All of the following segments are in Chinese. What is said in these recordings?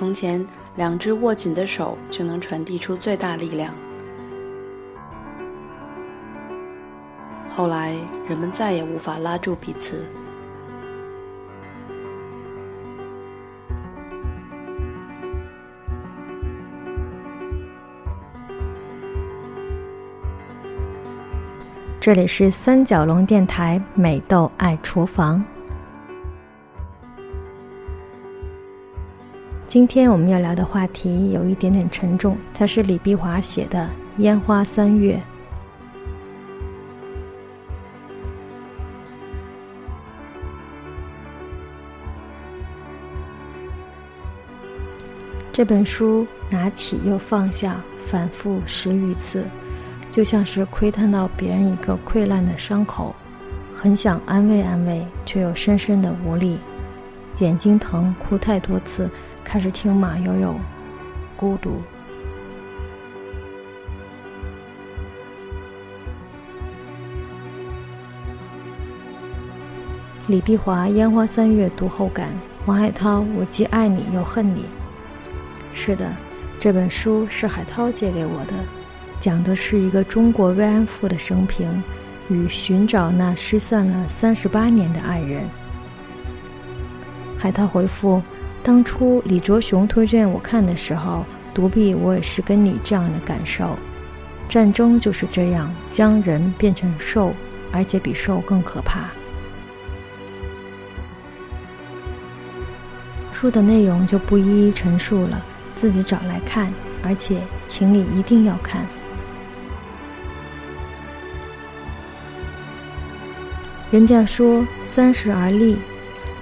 从前，两只握紧的手就能传递出最大力量。后来，人们再也无法拉住彼此。这里是三角龙电台美豆爱厨房。今天我们要聊的话题有一点点沉重，它是李碧华写的《烟花三月》。这本书拿起又放下，反复十余次。就像是窥探到别人一个溃烂的伤口，很想安慰安慰，却又深深的无力。眼睛疼，哭太多次，开始听马友友，孤独。李碧华《烟花三月》读后感：王海涛，我既爱你又恨你。是的，这本书是海涛借给我的。讲的是一个中国慰安妇的生平，与寻找那失散了三十八年的爱人。海涛回复：当初李卓雄推荐我看的时候，独臂我也是跟你这样的感受。战争就是这样，将人变成兽，而且比兽更可怕。书的内容就不一一陈述了，自己找来看，而且请你一定要看。人家说三十而立，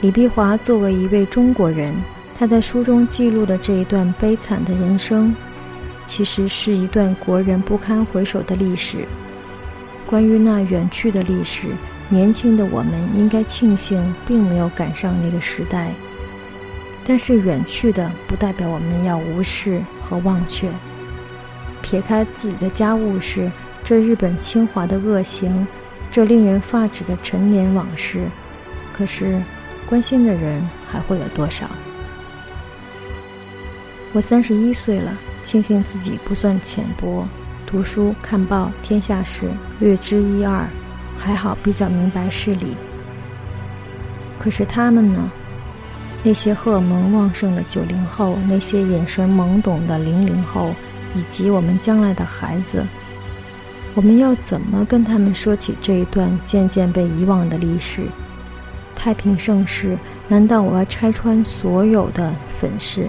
李碧华作为一位中国人，他在书中记录的这一段悲惨的人生，其实是一段国人不堪回首的历史。关于那远去的历史，年轻的我们应该庆幸并没有赶上那个时代。但是远去的不代表我们要无视和忘却。撇开自己的家务事，这日本侵华的恶行。这令人发指的陈年往事，可是关心的人还会有多少？我三十一岁了，庆幸自己不算浅薄，读书看报天下事略知一二，还好比较明白事理。可是他们呢？那些荷尔蒙旺盛的九零后，那些眼神懵懂的零零后，以及我们将来的孩子。我们要怎么跟他们说起这一段渐渐被遗忘的历史？太平盛世，难道我要拆穿所有的粉饰？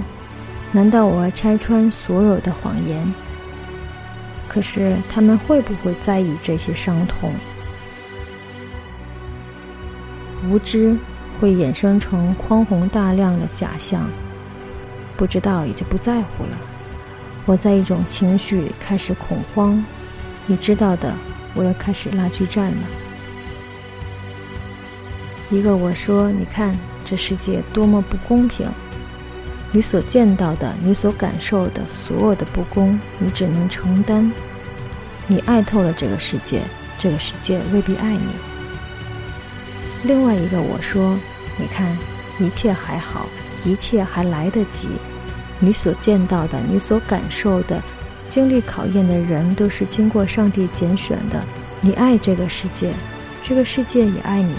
难道我要拆穿所有的谎言？可是他们会不会在意这些伤痛？无知会衍生成宽宏大量的假象，不知道也就不在乎了。我在一种情绪开始恐慌。你知道的，我要开始拉锯战了。一个我说：“你看，这世界多么不公平！你所见到的，你所感受的所有的不公，你只能承担。你爱透了这个世界，这个世界未必爱你。”另外一个我说：“你看，一切还好，一切还来得及。你所见到的，你所感受的。”经历考验的人都是经过上帝拣选的。你爱这个世界，这个世界也爱你。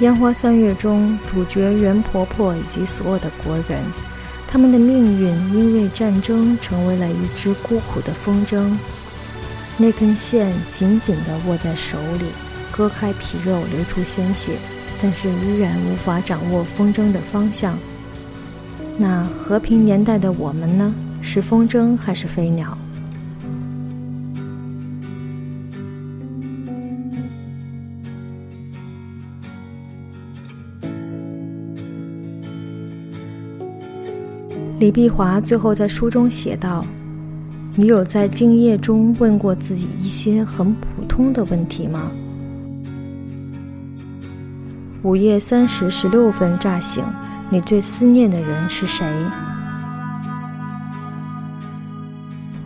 烟花三月中，主角袁婆婆以及所有的国人，他们的命运因为战争成为了一只孤苦的风筝。那根线紧紧地握在手里，割开皮肉，流出鲜血。但是依然无法掌握风筝的方向。那和平年代的我们呢？是风筝还是飞鸟？李碧华最后在书中写道：“你有在静夜中问过自己一些很普通的问题吗？”午夜三时十六分乍醒，你最思念的人是谁？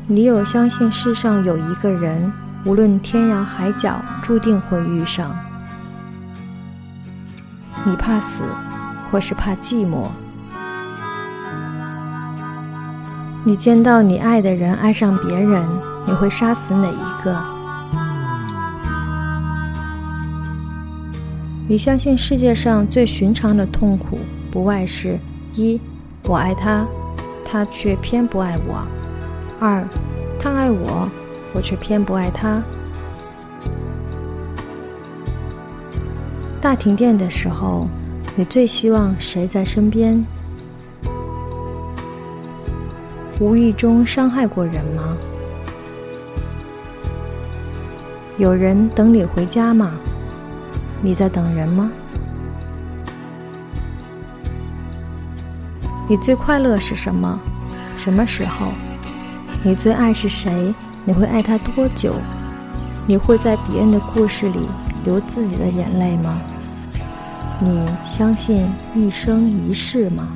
你有相信世上有一个人，无论天涯海角，注定会遇上？你怕死，或是怕寂寞？你见到你爱的人爱上别人，你会杀死哪一个？你相信世界上最寻常的痛苦，不外是：一，我爱他，他却偏不爱我；二，他爱我，我却偏不爱他。大停电的时候，你最希望谁在身边？无意中伤害过人吗？有人等你回家吗？你在等人吗？你最快乐是什么？什么时候？你最爱是谁？你会爱他多久？你会在别人的故事里流自己的眼泪吗？你相信一生一世吗？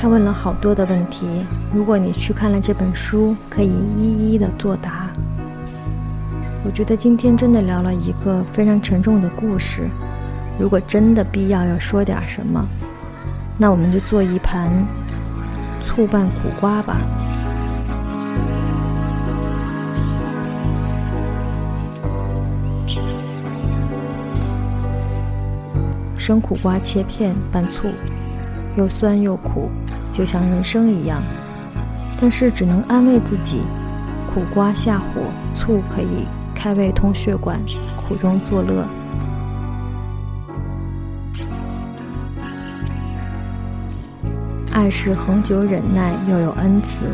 他问了好多的问题，如果你去看了这本书，可以一一的作答。我觉得今天真的聊了一个非常沉重的故事。如果真的必要要说点什么，那我们就做一盘醋拌苦瓜吧。生苦瓜切片拌醋。又酸又苦，就像人生一样。但是只能安慰自己：苦瓜下火，醋可以开胃通血管，苦中作乐。爱是恒久忍耐，又有恩慈。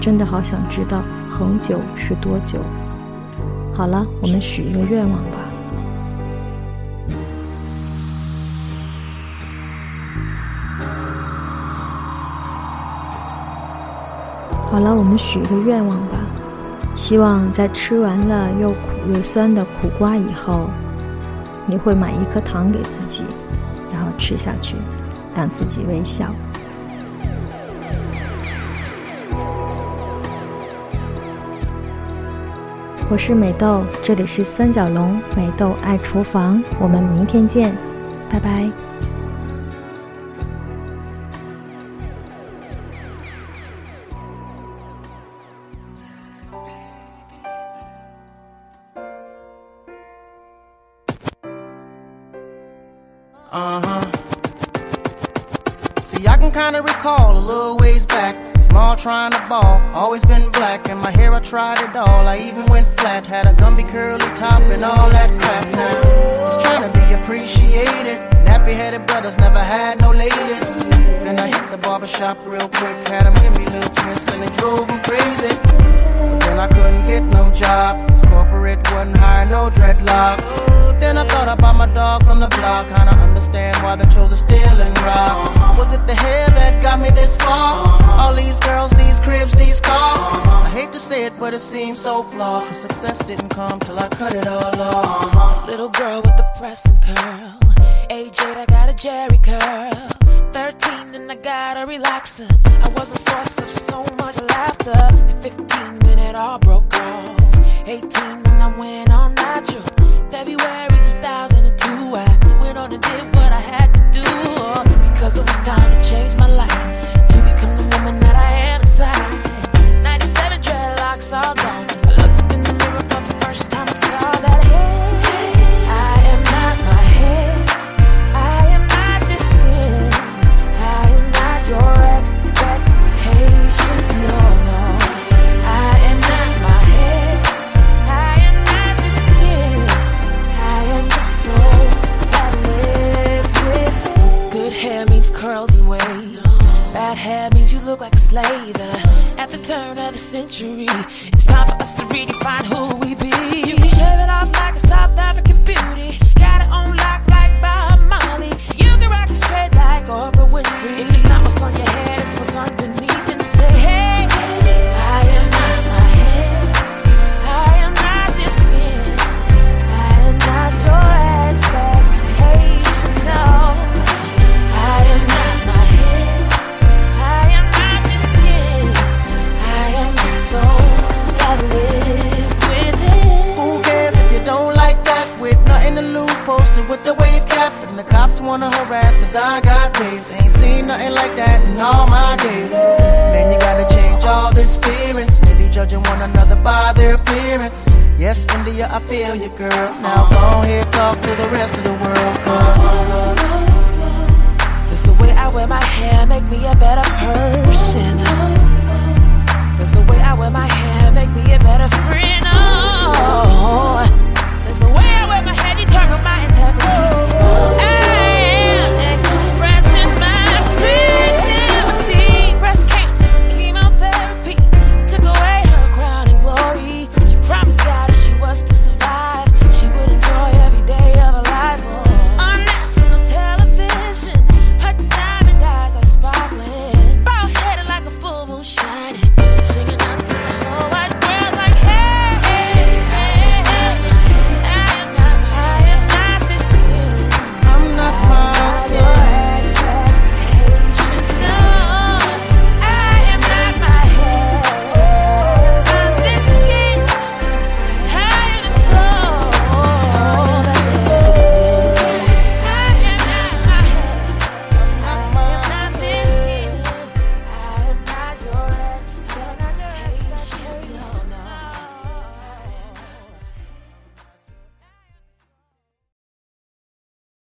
真的好想知道恒久是多久。好了，我们许一个愿望吧。好了，我们许一个愿望吧，希望在吃完了又苦又酸的苦瓜以后，你会买一颗糖给自己，然后吃下去，让自己微笑。我是美豆，这里是三角龙美豆爱厨房，我们明天见，拜拜。Can kinda recall a little ways back. Small trying to ball, always been black. And my hair, I tried it all. I even went flat, had a Gumby curly top and all that crap. Now, was trying to be appreciated. Nappy headed brothers never had no ladies. Then I hit the barbershop real quick, had them give me little twists, and it drove them crazy. But then I couldn't get no job. Cause corporate wasn't hiring no dreadlocks. I thought about my dogs on the block, kinda understand why they chose to steal and rob. Was it the hair that got me this far? All these girls, these cribs, these cars. I hate to say it, but it seems so flawed. Cause success didn't come till I cut it all off. Little girl with the pressing curl. Age 8, I got a Jerry curl. 13 and I got a relaxer. I was a source of so much laughter. At 15 when it all broke off. 18 when I went on natural. February 2002, I went on and did what I had to do. Because it was time to change my life. To become the woman that I am inside. 97 dreadlocks all gone. Means curls and waves. Bad hair means you look like a slave. Uh, At the turn of the century, it's time for us to redefine who we be. You can shave it off like a South African beauty. I got waves. Ain't seen nothing like that in all my days. Man, you gotta change all this feeling. Steady judging one another by their appearance. Yes, India, I feel you, girl. Now go ahead, talk to the rest of the world, cause. Does the way I wear my hair make me a better person? Does the way I wear my hair make me a better.